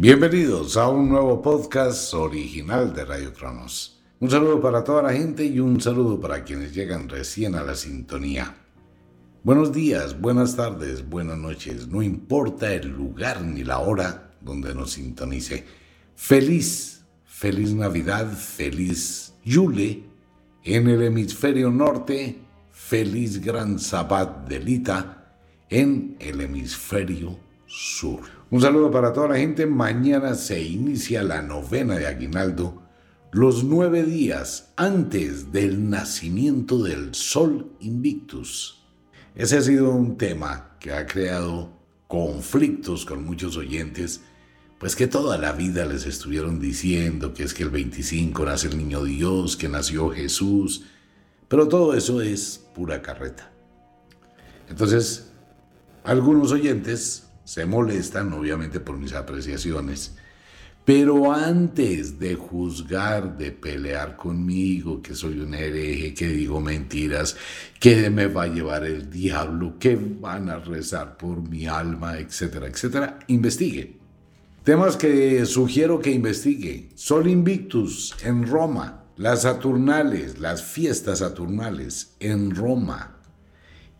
Bienvenidos a un nuevo podcast original de Radio Cronos. Un saludo para toda la gente y un saludo para quienes llegan recién a la sintonía. Buenos días, buenas tardes, buenas noches, no importa el lugar ni la hora donde nos sintonice. Feliz, feliz Navidad, feliz Yule en el hemisferio norte, feliz Gran Sabbat de Lita en el hemisferio sur. Un saludo para toda la gente. Mañana se inicia la novena de Aguinaldo, los nueve días antes del nacimiento del Sol Invictus. Ese ha sido un tema que ha creado conflictos con muchos oyentes, pues que toda la vida les estuvieron diciendo que es que el 25 nace el niño Dios, que nació Jesús, pero todo eso es pura carreta. Entonces, algunos oyentes se molestan obviamente por mis apreciaciones, pero antes de juzgar, de pelear conmigo, que soy un hereje, que digo mentiras, que me va a llevar el diablo, que van a rezar por mi alma, etcétera, etcétera, investigue. Temas que sugiero que investigue. Sol Invictus en Roma, las Saturnales, las fiestas Saturnales en Roma.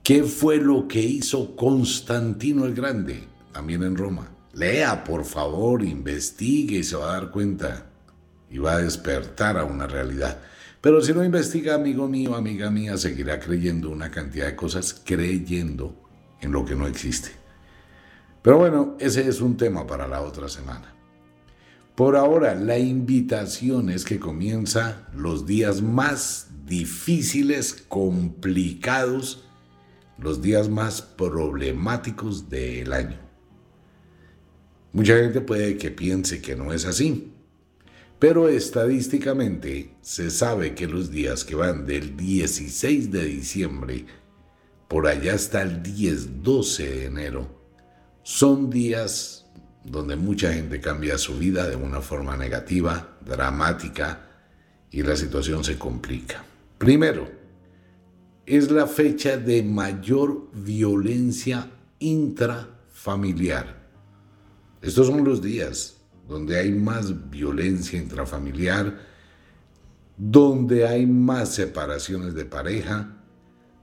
¿Qué fue lo que hizo Constantino el Grande? También en Roma. Lea, por favor, investigue y se va a dar cuenta y va a despertar a una realidad. Pero si no investiga, amigo mío, amiga mía, seguirá creyendo una cantidad de cosas, creyendo en lo que no existe. Pero bueno, ese es un tema para la otra semana. Por ahora, la invitación es que comienza los días más difíciles, complicados, los días más problemáticos del año. Mucha gente puede que piense que no es así, pero estadísticamente se sabe que los días que van del 16 de diciembre por allá hasta el 10-12 de enero son días donde mucha gente cambia su vida de una forma negativa, dramática y la situación se complica. Primero, es la fecha de mayor violencia intrafamiliar. Estos son los días donde hay más violencia intrafamiliar, donde hay más separaciones de pareja,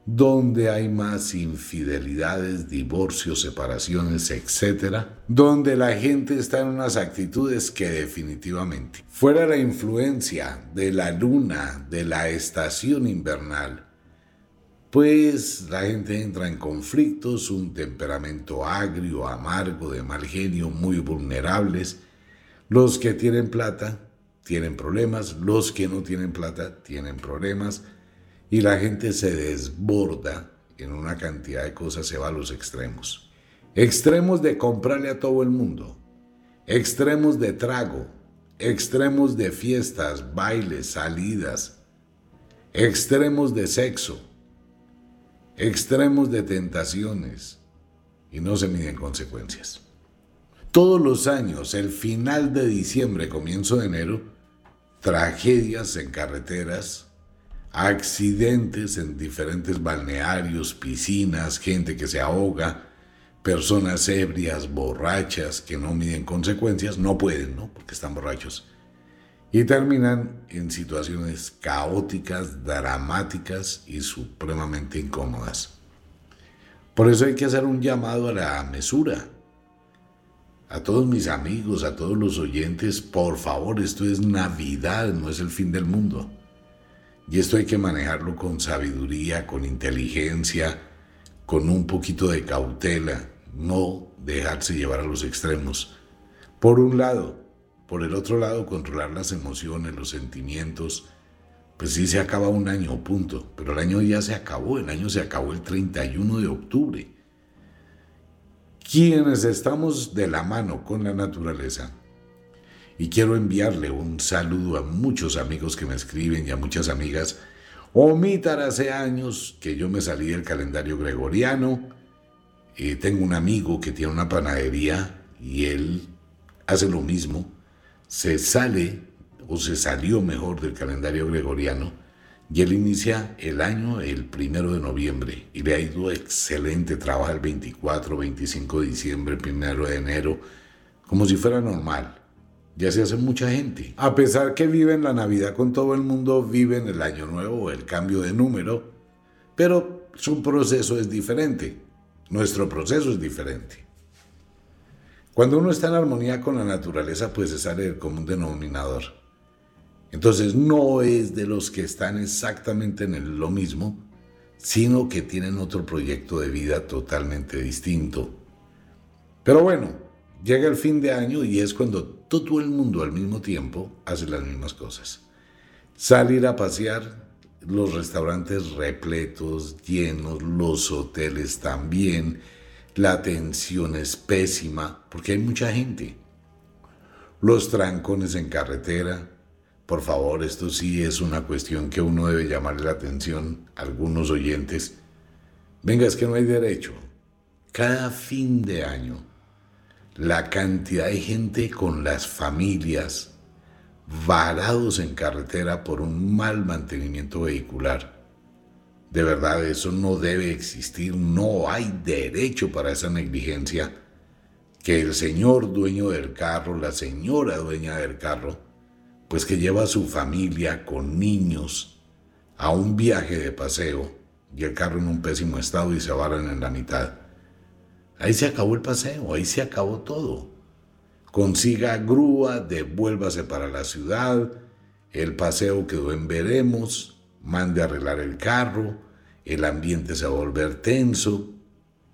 donde hay más infidelidades, divorcios, separaciones, etc., donde la gente está en unas actitudes que definitivamente, fuera la influencia de la luna, de la estación invernal, pues la gente entra en conflictos, un temperamento agrio, amargo, de mal genio, muy vulnerables. Los que tienen plata tienen problemas, los que no tienen plata tienen problemas. Y la gente se desborda en una cantidad de cosas, se va a los extremos. Extremos de comprarle a todo el mundo, extremos de trago, extremos de fiestas, bailes, salidas, extremos de sexo extremos de tentaciones y no se miden consecuencias. Todos los años, el final de diciembre, comienzo de enero, tragedias en carreteras, accidentes en diferentes balnearios, piscinas, gente que se ahoga, personas ebrias, borrachas, que no miden consecuencias, no pueden, ¿no? Porque están borrachos y terminan en situaciones caóticas, dramáticas y supremamente incómodas. Por eso hay que hacer un llamado a la mesura. A todos mis amigos, a todos los oyentes, por favor, esto es Navidad, no es el fin del mundo. Y esto hay que manejarlo con sabiduría, con inteligencia, con un poquito de cautela, no dejarse llevar a los extremos. Por un lado, por el otro lado, controlar las emociones, los sentimientos, pues sí se acaba un año, punto. Pero el año ya se acabó, el año se acabó el 31 de octubre. Quienes estamos de la mano con la naturaleza, y quiero enviarle un saludo a muchos amigos que me escriben y a muchas amigas, omitar hace años que yo me salí del calendario gregoriano, y tengo un amigo que tiene una panadería y él hace lo mismo, se sale o se salió mejor del calendario gregoriano y él inicia el año el primero de noviembre y le ha ido excelente, trabaja el 24, 25 de diciembre, primero de enero, como si fuera normal. Ya se hace mucha gente. A pesar que viven la Navidad con todo el mundo, viven el Año Nuevo el cambio de número, pero su proceso es diferente. Nuestro proceso es diferente. Cuando uno está en armonía con la naturaleza, pues se sale del común denominador. Entonces no es de los que están exactamente en lo mismo, sino que tienen otro proyecto de vida totalmente distinto. Pero bueno, llega el fin de año y es cuando todo el mundo al mismo tiempo hace las mismas cosas. Salir a pasear, los restaurantes repletos, llenos, los hoteles también, la atención es pésima porque hay mucha gente. Los trancones en carretera, por favor, esto sí es una cuestión que uno debe llamarle la atención a algunos oyentes. Venga, es que no hay derecho. Cada fin de año, la cantidad de gente con las familias varados en carretera por un mal mantenimiento vehicular. De verdad, eso no debe existir, no hay derecho para esa negligencia. Que el señor dueño del carro, la señora dueña del carro, pues que lleva a su familia con niños a un viaje de paseo y el carro en un pésimo estado y se varan en la mitad. Ahí se acabó el paseo, ahí se acabó todo. Consiga grúa, devuélvase para la ciudad, el paseo quedó en veremos, mande a arreglar el carro, el ambiente se va a volver tenso,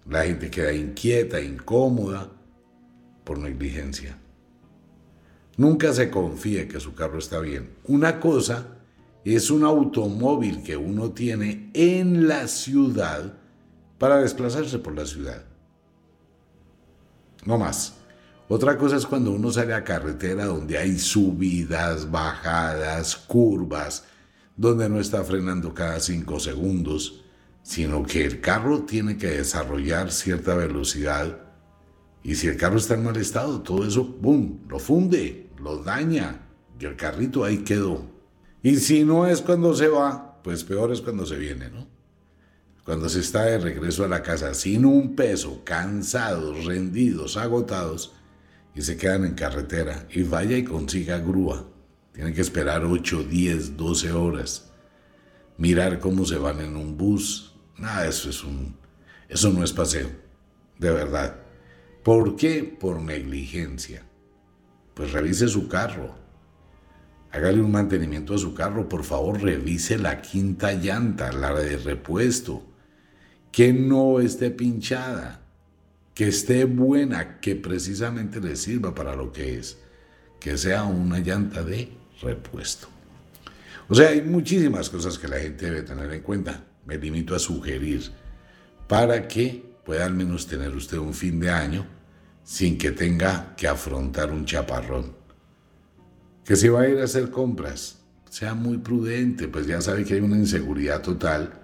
la gente queda inquieta, incómoda por negligencia. Nunca se confíe que su carro está bien. Una cosa es un automóvil que uno tiene en la ciudad para desplazarse por la ciudad. No más. Otra cosa es cuando uno sale a carretera donde hay subidas, bajadas, curvas, donde no está frenando cada cinco segundos, sino que el carro tiene que desarrollar cierta velocidad y si el carro está en mal estado, todo eso, ¡boom!, lo funde, lo daña y el carrito ahí quedó. Y si no es cuando se va, pues peor es cuando se viene, ¿no? Cuando se está de regreso a la casa sin un peso, cansados, rendidos, agotados, y se quedan en carretera y vaya y consiga grúa. Tienen que esperar 8, 10, 12 horas. Mirar cómo se van en un bus. Nada, eso es un... Eso no es paseo. De verdad. ¿Por qué? Por negligencia. Pues revise su carro. Hágale un mantenimiento a su carro. Por favor, revise la quinta llanta, la de repuesto. Que no esté pinchada. Que esté buena, que precisamente le sirva para lo que es. Que sea una llanta de repuesto. O sea, hay muchísimas cosas que la gente debe tener en cuenta. Me limito a sugerir para que pueda al menos tener usted un fin de año sin que tenga que afrontar un chaparrón. Que si va a ir a hacer compras, sea muy prudente, pues ya sabe que hay una inseguridad total,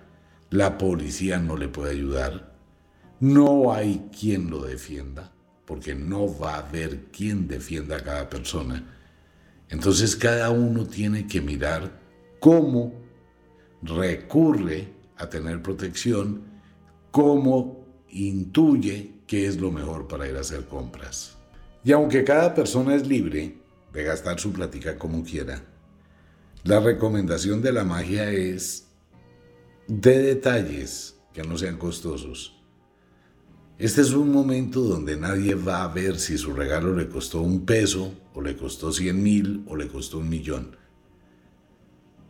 la policía no le puede ayudar, no hay quien lo defienda, porque no va a haber quien defienda a cada persona. Entonces cada uno tiene que mirar cómo recurre a tener protección, cómo intuye qué es lo mejor para ir a hacer compras. Y aunque cada persona es libre de gastar su plática como quiera, la recomendación de la magia es de detalles que no sean costosos. Este es un momento donde nadie va a ver si su regalo le costó un peso, o le costó cien mil, o le costó un millón.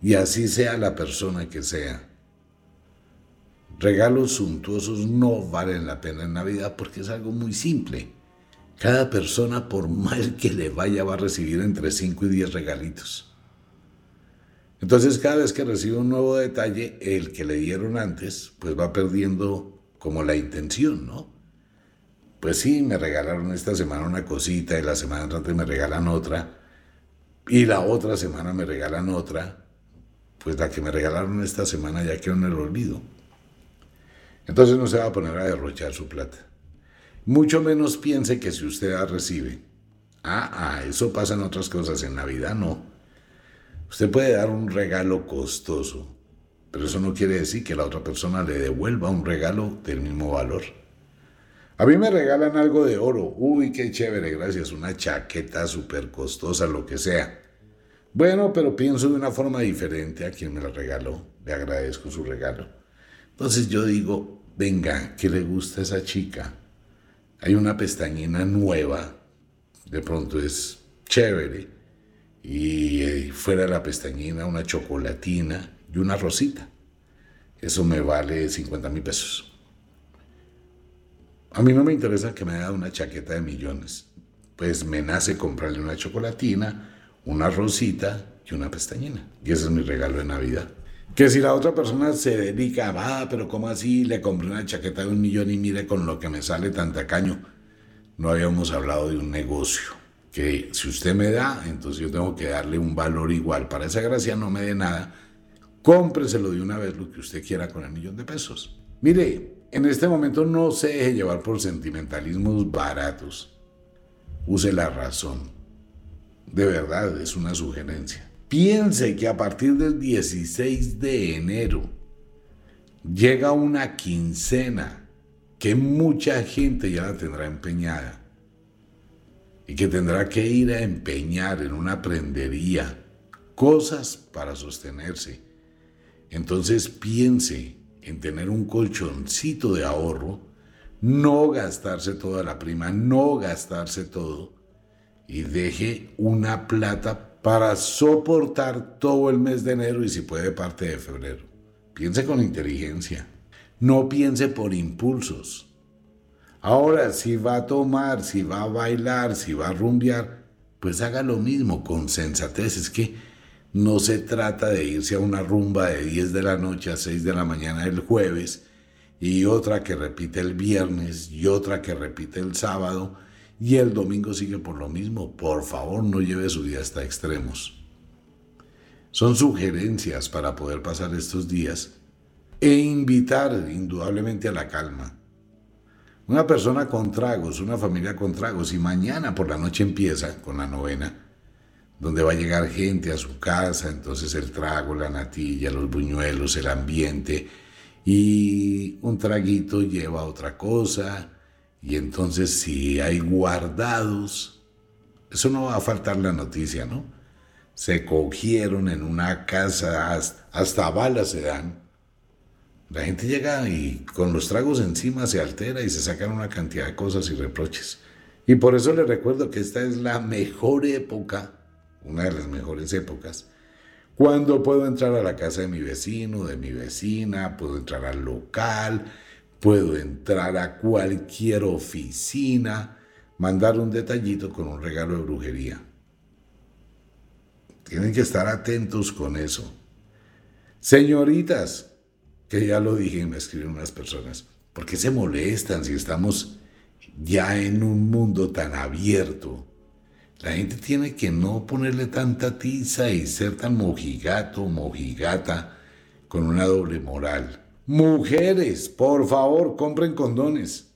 Y así sea la persona que sea. Regalos suntuosos no valen la pena en Navidad porque es algo muy simple. Cada persona, por mal que le vaya, va a recibir entre 5 y 10 regalitos. Entonces, cada vez que recibe un nuevo detalle, el que le dieron antes, pues va perdiendo como la intención, ¿no? Pues sí, me regalaron esta semana una cosita y la semana entrante me regalan otra y la otra semana me regalan otra, pues la que me regalaron esta semana ya quedó en el olvido. Entonces no se va a poner a derrochar su plata. Mucho menos piense que si usted la recibe. Ah, ah, eso pasa en otras cosas, en Navidad no. Usted puede dar un regalo costoso, pero eso no quiere decir que la otra persona le devuelva un regalo del mismo valor. A mí me regalan algo de oro. Uy, qué chévere, gracias. Una chaqueta súper costosa, lo que sea. Bueno, pero pienso de una forma diferente a quien me la regaló. Le agradezco su regalo. Entonces yo digo, venga, ¿qué le gusta a esa chica? Hay una pestañina nueva. De pronto es chévere. Y eh, fuera de la pestañina una chocolatina y una rosita. Eso me vale 50 mil pesos. A mí no me interesa que me haga una chaqueta de millones. Pues me nace comprarle una chocolatina, una rosita y una pestañina. Y ese es mi regalo de Navidad. Que si la otra persona se dedica, va, pero ¿cómo así? Le compré una chaqueta de un millón y mire con lo que me sale tan tacaño. No habíamos hablado de un negocio. Que si usted me da, entonces yo tengo que darle un valor igual. Para esa gracia no me dé nada. Cómpreselo de una vez lo que usted quiera con el millón de pesos. Mire, en este momento no se deje llevar por sentimentalismos baratos. Use la razón. De verdad, es una sugerencia. Piense que a partir del 16 de enero llega una quincena que mucha gente ya la tendrá empeñada y que tendrá que ir a empeñar en una prendería cosas para sostenerse. Entonces piense en tener un colchoncito de ahorro, no gastarse toda la prima, no gastarse todo y deje una plata para soportar todo el mes de enero y si puede parte de febrero. Piense con inteligencia, no piense por impulsos. Ahora, si va a tomar, si va a bailar, si va a rumbear, pues haga lo mismo con sensatez. Es que no se trata de irse a una rumba de 10 de la noche a 6 de la mañana el jueves y otra que repite el viernes y otra que repite el sábado y el domingo sigue por lo mismo. Por favor, no lleve su día hasta extremos. Son sugerencias para poder pasar estos días e invitar indudablemente a la calma. Una persona con tragos, una familia con tragos y mañana por la noche empieza con la novena donde va a llegar gente a su casa, entonces el trago, la natilla, los buñuelos, el ambiente, y un traguito lleva otra cosa, y entonces si hay guardados, eso no va a faltar la noticia, ¿no? Se cogieron en una casa, hasta, balas se dan. La gente llega y con los tragos encima se altera y se sacan una cantidad de cosas y reproches. Y por eso les recuerdo que esta es la mejor época una de las mejores épocas, cuando puedo entrar a la casa de mi vecino, de mi vecina, puedo entrar al local, puedo entrar a cualquier oficina, mandar un detallito con un regalo de brujería. Tienen que estar atentos con eso. Señoritas, que ya lo dije, me escriben unas personas, ¿por qué se molestan si estamos ya en un mundo tan abierto? La gente tiene que no ponerle tanta tiza y ser tan mojigato, mojigata, con una doble moral. Mujeres, por favor, compren condones.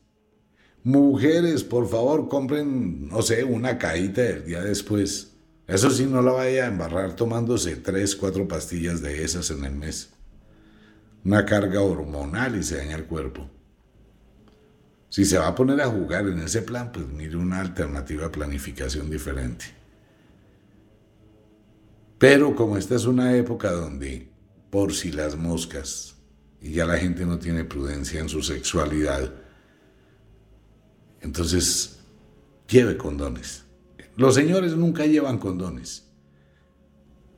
Mujeres, por favor, compren, no sé, una caída del día después. Eso sí, no la vaya a embarrar tomándose tres, cuatro pastillas de esas en el mes. Una carga hormonal y se daña el cuerpo. Si se va a poner a jugar en ese plan, pues mire una alternativa de planificación diferente. Pero como esta es una época donde, por si las moscas, y ya la gente no tiene prudencia en su sexualidad, entonces lleve condones. Los señores nunca llevan condones.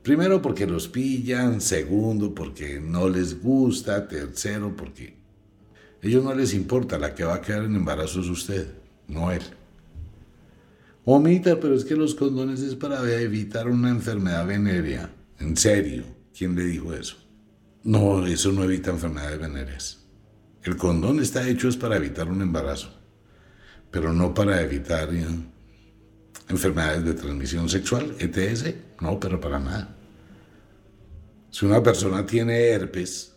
Primero porque los pillan, segundo porque no les gusta, tercero porque ellos no les importa, la que va a quedar en embarazo es usted, no él. Omita, pero es que los condones es para evitar una enfermedad venérea. En serio, ¿quién le dijo eso? No, eso no evita enfermedades venéreas. El condón está hecho es para evitar un embarazo, pero no para evitar eh, enfermedades de transmisión sexual, ETS, no, pero para nada. Si una persona tiene herpes,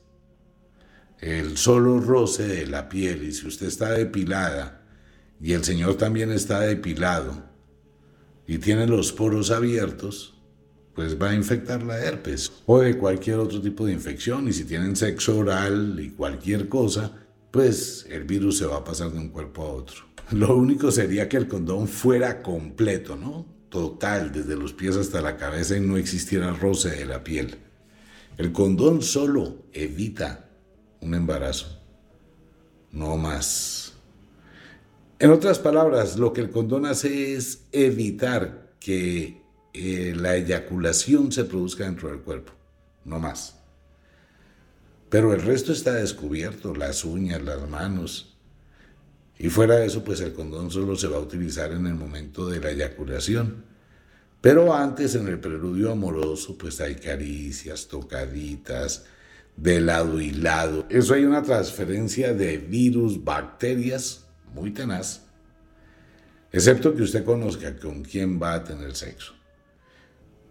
el solo roce de la piel y si usted está depilada y el Señor también está depilado y tiene los poros abiertos, pues va a infectar la herpes o de cualquier otro tipo de infección y si tienen sexo oral y cualquier cosa, pues el virus se va a pasar de un cuerpo a otro. Lo único sería que el condón fuera completo, ¿no? Total, desde los pies hasta la cabeza y no existiera roce de la piel. El condón solo evita un embarazo, no más. En otras palabras, lo que el condón hace es evitar que eh, la eyaculación se produzca dentro del cuerpo, no más. Pero el resto está descubierto, las uñas, las manos. Y fuera de eso, pues el condón solo se va a utilizar en el momento de la eyaculación. Pero antes, en el preludio amoroso, pues hay caricias, tocaditas, de lado y lado. Eso hay una transferencia de virus, bacterias, muy tenaz. Excepto que usted conozca con quién va a tener sexo.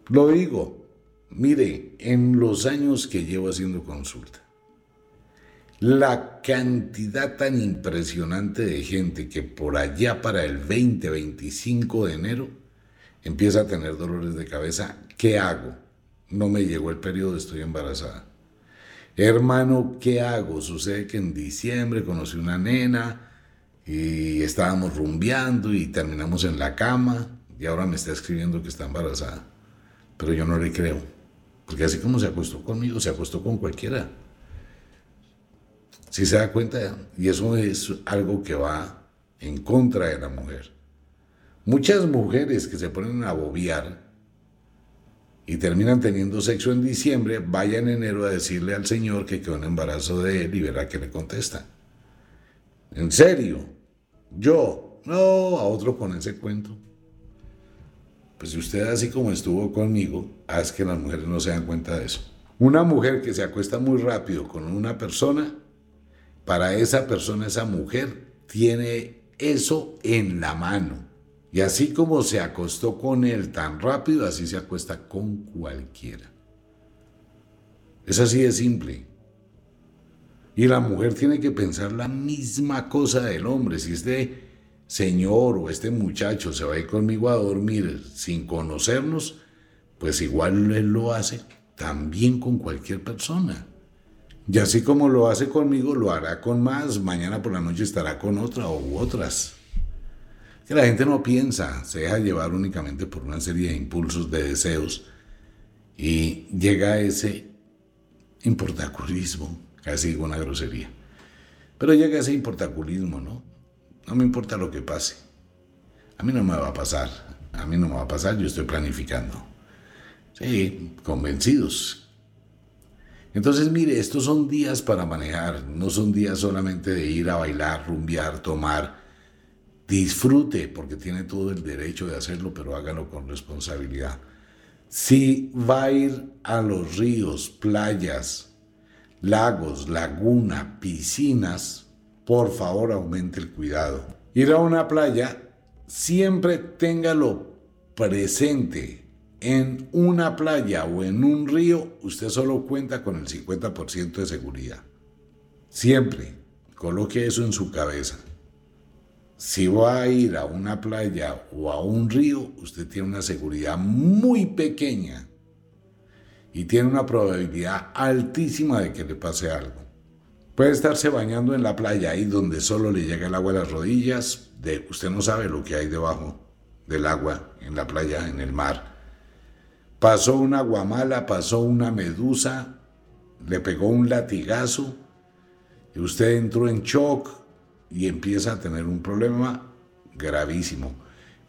Lo digo, mire, en los años que llevo haciendo consulta, la cantidad tan impresionante de gente que por allá para el 20-25 de enero empieza a tener dolores de cabeza, ¿qué hago? No me llegó el periodo, estoy embarazada. Hermano, ¿qué hago? Sucede que en diciembre conocí una nena y estábamos rumbeando y terminamos en la cama y ahora me está escribiendo que está embarazada. Pero yo no le creo, porque así como se acostó conmigo, se acostó con cualquiera. Si se da cuenta, y eso es algo que va en contra de la mujer. Muchas mujeres que se ponen a bobear y terminan teniendo sexo en diciembre, vayan en enero a decirle al Señor que quedó en embarazo de él y verá que le contesta. ¿En serio? Yo, no, a otro con ese cuento. Pues si usted así como estuvo conmigo, haz que las mujeres no se dan cuenta de eso. Una mujer que se acuesta muy rápido con una persona para esa persona, esa mujer, tiene eso en la mano. Y así como se acostó con él tan rápido, así se acuesta con cualquiera. Es así de simple. Y la mujer tiene que pensar la misma cosa del hombre. Si este señor o este muchacho se va a ir conmigo a dormir sin conocernos, pues igual él lo hace también con cualquier persona. Y así como lo hace conmigo, lo hará con más. Mañana por la noche estará con otra u otras. Que la gente no piensa, se deja llevar únicamente por una serie de impulsos, de deseos. Y llega a ese importaculismo, casi una grosería. Pero llega ese importaculismo, ¿no? No me importa lo que pase. A mí no me va a pasar. A mí no me va a pasar, yo estoy planificando. Sí, convencidos entonces, mire, estos son días para manejar, no son días solamente de ir a bailar, rumbear, tomar. Disfrute, porque tiene todo el derecho de hacerlo, pero hágalo con responsabilidad. Si va a ir a los ríos, playas, lagos, laguna, piscinas, por favor aumente el cuidado. Ir a una playa, siempre téngalo presente en una playa o en un río, usted solo cuenta con el 50% de seguridad. Siempre coloque eso en su cabeza. Si va a ir a una playa o a un río, usted tiene una seguridad muy pequeña y tiene una probabilidad altísima de que le pase algo. Puede estarse bañando en la playa ahí donde solo le llega el agua a las rodillas, de, usted no sabe lo que hay debajo del agua en la playa, en el mar Pasó una guamala, pasó una medusa, le pegó un latigazo y usted entró en shock y empieza a tener un problema gravísimo.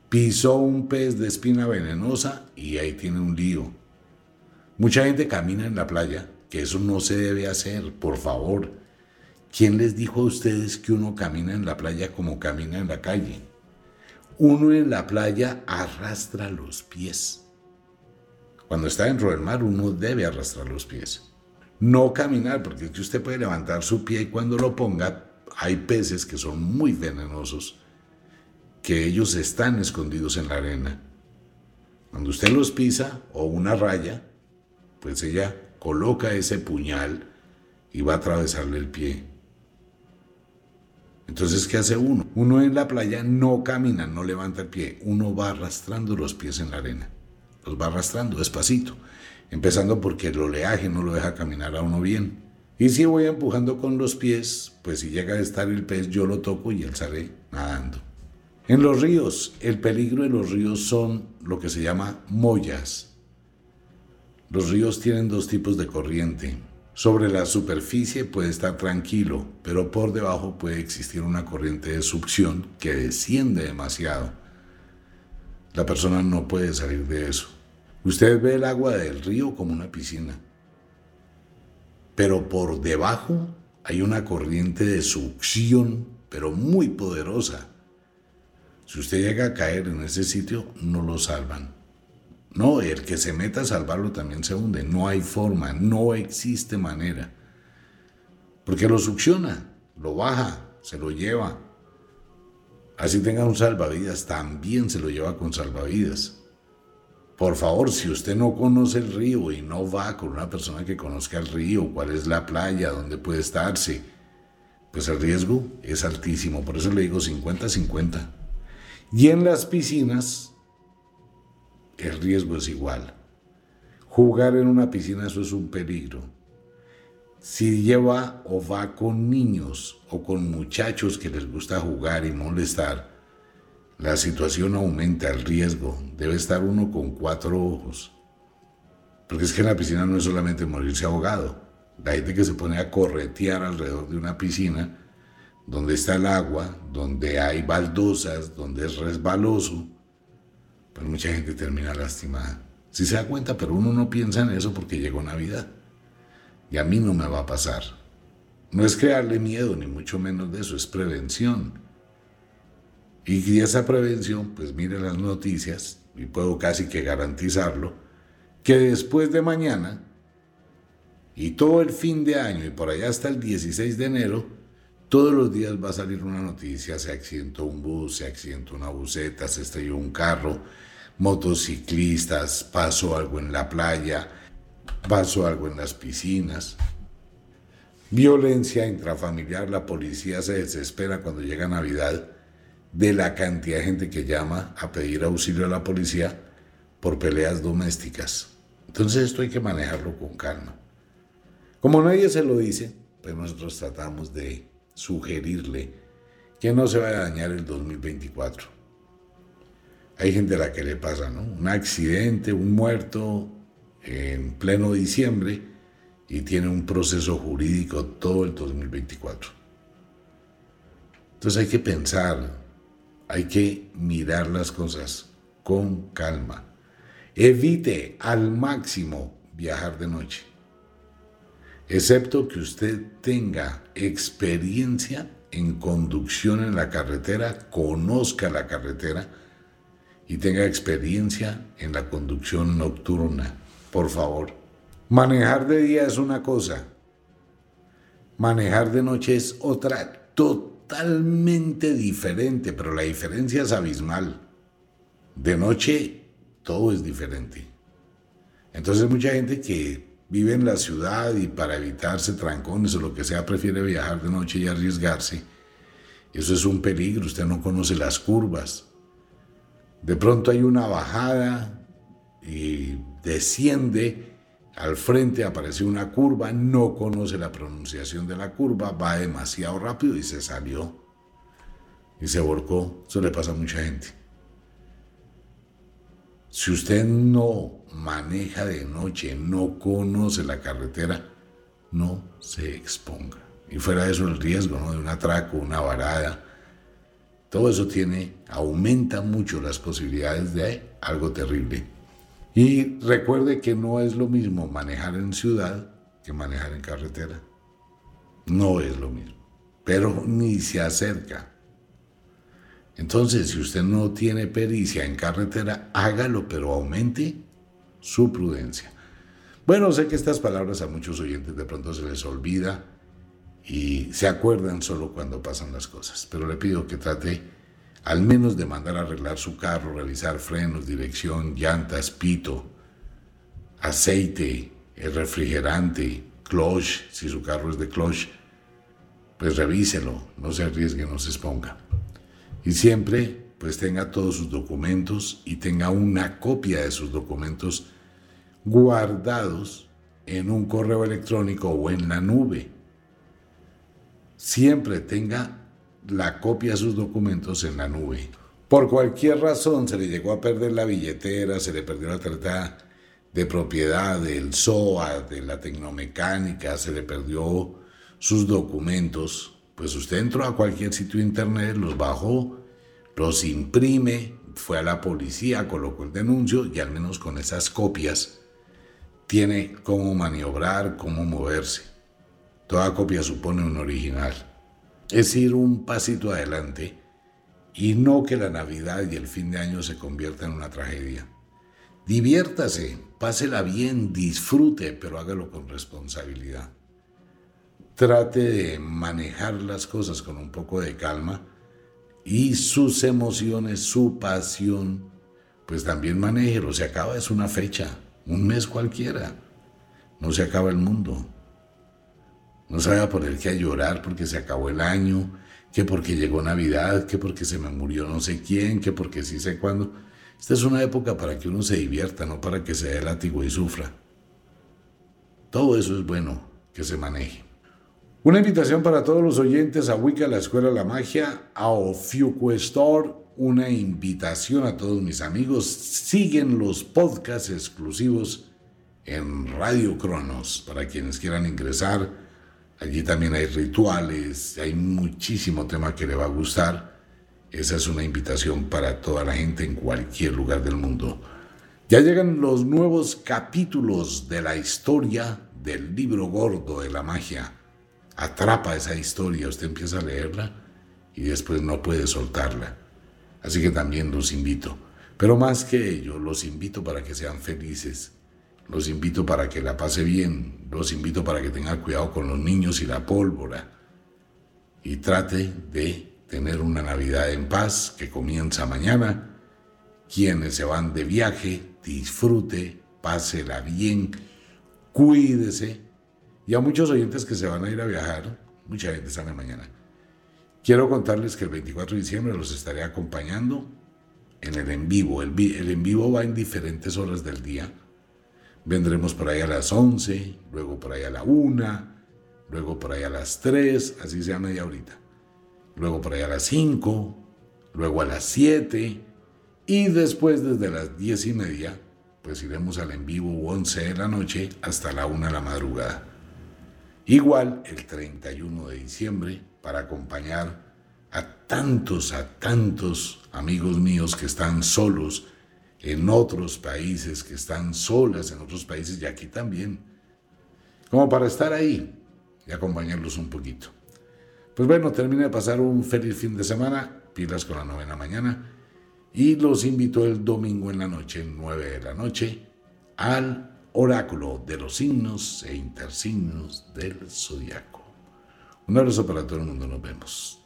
Pisó un pez de espina venenosa y ahí tiene un lío. Mucha gente camina en la playa, que eso no se debe hacer, por favor. ¿Quién les dijo a ustedes que uno camina en la playa como camina en la calle? Uno en la playa arrastra los pies. Cuando está dentro del mar uno debe arrastrar los pies. No caminar, porque usted puede levantar su pie y cuando lo ponga hay peces que son muy venenosos, que ellos están escondidos en la arena. Cuando usted los pisa o una raya, pues ella coloca ese puñal y va a atravesarle el pie. Entonces, ¿qué hace uno? Uno en la playa no camina, no levanta el pie, uno va arrastrando los pies en la arena los va arrastrando despacito, empezando porque el oleaje no lo deja caminar a uno bien. Y si voy empujando con los pies, pues si llega a estar el pez, yo lo toco y él sale nadando. En los ríos, el peligro de los ríos son lo que se llama mollas. Los ríos tienen dos tipos de corriente. Sobre la superficie puede estar tranquilo, pero por debajo puede existir una corriente de succión que desciende demasiado. La persona no puede salir de eso. Usted ve el agua del río como una piscina, pero por debajo hay una corriente de succión, pero muy poderosa. Si usted llega a caer en ese sitio, no lo salvan. No, el que se meta a salvarlo también se hunde. No hay forma, no existe manera. Porque lo succiona, lo baja, se lo lleva. Así tenga un salvavidas, también se lo lleva con salvavidas. Por favor, si usted no conoce el río y no va con una persona que conozca el río, cuál es la playa, dónde puede estarse, pues el riesgo es altísimo. Por eso le digo 50-50. Y en las piscinas, el riesgo es igual. Jugar en una piscina, eso es un peligro. Si lleva o va con niños o con muchachos que les gusta jugar y molestar, la situación aumenta el riesgo. Debe estar uno con cuatro ojos. Porque es que en la piscina no es solamente morirse ahogado. La gente que se pone a corretear alrededor de una piscina, donde está el agua, donde hay baldosas, donde es resbaloso, pero mucha gente termina lastimada. Si se da cuenta, pero uno no piensa en eso porque llegó Navidad. Y a mí no me va a pasar. No es crearle miedo, ni mucho menos de eso, es prevención. Y esa prevención, pues mire las noticias, y puedo casi que garantizarlo, que después de mañana, y todo el fin de año, y por allá hasta el 16 de enero, todos los días va a salir una noticia, se accidentó un bus, se accidentó una buseta, se estrelló un carro, motociclistas, pasó algo en la playa, pasó algo en las piscinas. Violencia intrafamiliar, la policía se desespera cuando llega Navidad de la cantidad de gente que llama a pedir auxilio a la policía por peleas domésticas. Entonces esto hay que manejarlo con calma. Como nadie se lo dice, pues nosotros tratamos de sugerirle que no se vaya a dañar el 2024 hay gente a la que le pasa, ¿no? Un accidente, un muerto en pleno diciembre y tiene un proceso jurídico todo el 2024. Entonces hay que pensar, hay que mirar las cosas con calma. Evite al máximo viajar de noche, excepto que usted tenga experiencia en conducción en la carretera, conozca la carretera, y tenga experiencia en la conducción nocturna, por favor. Manejar de día es una cosa, manejar de noche es otra totalmente diferente, pero la diferencia es abismal. De noche todo es diferente. Entonces mucha gente que vive en la ciudad y para evitarse trancones o lo que sea prefiere viajar de noche y arriesgarse. Eso es un peligro, usted no conoce las curvas. De pronto hay una bajada y desciende, al frente aparece una curva, no conoce la pronunciación de la curva, va demasiado rápido y se salió y se volcó. Eso le pasa a mucha gente. Si usted no maneja de noche, no conoce la carretera, no se exponga. Y fuera de eso el riesgo ¿no? de un atraco, una varada, todo eso tiene, aumenta mucho las posibilidades de algo terrible. Y recuerde que no es lo mismo manejar en ciudad que manejar en carretera. No es lo mismo, pero ni se acerca. Entonces, si usted no tiene pericia en carretera, hágalo, pero aumente su prudencia. Bueno, sé que estas palabras a muchos oyentes de pronto se les olvida y se acuerdan solo cuando pasan las cosas. Pero le pido que trate al menos de mandar a arreglar su carro, revisar frenos, dirección, llantas, pito, aceite, el refrigerante, clutch, si su carro es de clutch, pues revíselo, no se arriesgue, no se exponga. Y siempre pues tenga todos sus documentos y tenga una copia de sus documentos guardados en un correo electrónico o en la nube. Siempre tenga la copia de sus documentos en la nube. Por cualquier razón se le llegó a perder la billetera, se le perdió la tarjeta de propiedad del SOA, de la tecnomecánica, se le perdió sus documentos, pues usted entró a cualquier sitio internet, los bajó, los imprime, fue a la policía, colocó el denuncio y al menos con esas copias tiene cómo maniobrar, cómo moverse. Toda copia supone un original. Es ir un pasito adelante y no que la Navidad y el fin de año se conviertan en una tragedia. Diviértase, pásela bien, disfrute, pero hágalo con responsabilidad. Trate de manejar las cosas con un poco de calma y sus emociones, su pasión, pues también manéjelo. Se acaba, es una fecha, un mes cualquiera. No se acaba el mundo. No se vaya a poner que llorar porque se acabó el año, que porque llegó Navidad, que porque se me murió no sé quién, que porque sí sé cuándo. Esta es una época para que uno se divierta, no para que se dé látigo y sufra. Todo eso es bueno que se maneje. Una invitación para todos los oyentes a Wicca, la Escuela de la Magia, a Ofiuco Store, una invitación a todos mis amigos. Siguen los podcasts exclusivos en Radio Cronos para quienes quieran ingresar. Allí también hay rituales, hay muchísimo tema que le va a gustar. Esa es una invitación para toda la gente en cualquier lugar del mundo. Ya llegan los nuevos capítulos de la historia del libro gordo de la magia. Atrapa esa historia, usted empieza a leerla y después no puede soltarla. Así que también los invito. Pero más que ello, los invito para que sean felices. Los invito para que la pase bien. Los invito para que tenga cuidado con los niños y la pólvora. Y trate de tener una Navidad en paz que comienza mañana. Quienes se van de viaje, disfrute, pásela bien, cuídese. Y a muchos oyentes que se van a ir a viajar, mucha gente sale mañana. Quiero contarles que el 24 de diciembre los estaré acompañando en el en vivo. El, el en vivo va en diferentes horas del día. Vendremos por ahí a las 11, luego por ahí a la 1, luego por ahí a las 3, así sea media horita luego por ahí a las 5, luego a las 7 y después desde las 10 y media, pues iremos al en vivo 11 de la noche hasta la 1 de la madrugada. Igual el 31 de diciembre para acompañar a tantos, a tantos amigos míos que están solos en otros países, que están solas en otros países y aquí también, como para estar ahí y acompañarlos un poquito. Pues bueno, termine de pasar un feliz fin de semana, pilas con la novena mañana, y los invito el domingo en la noche, 9 de la noche, al oráculo de los signos e intersignos del zodiaco. Un abrazo para todo el mundo, nos vemos.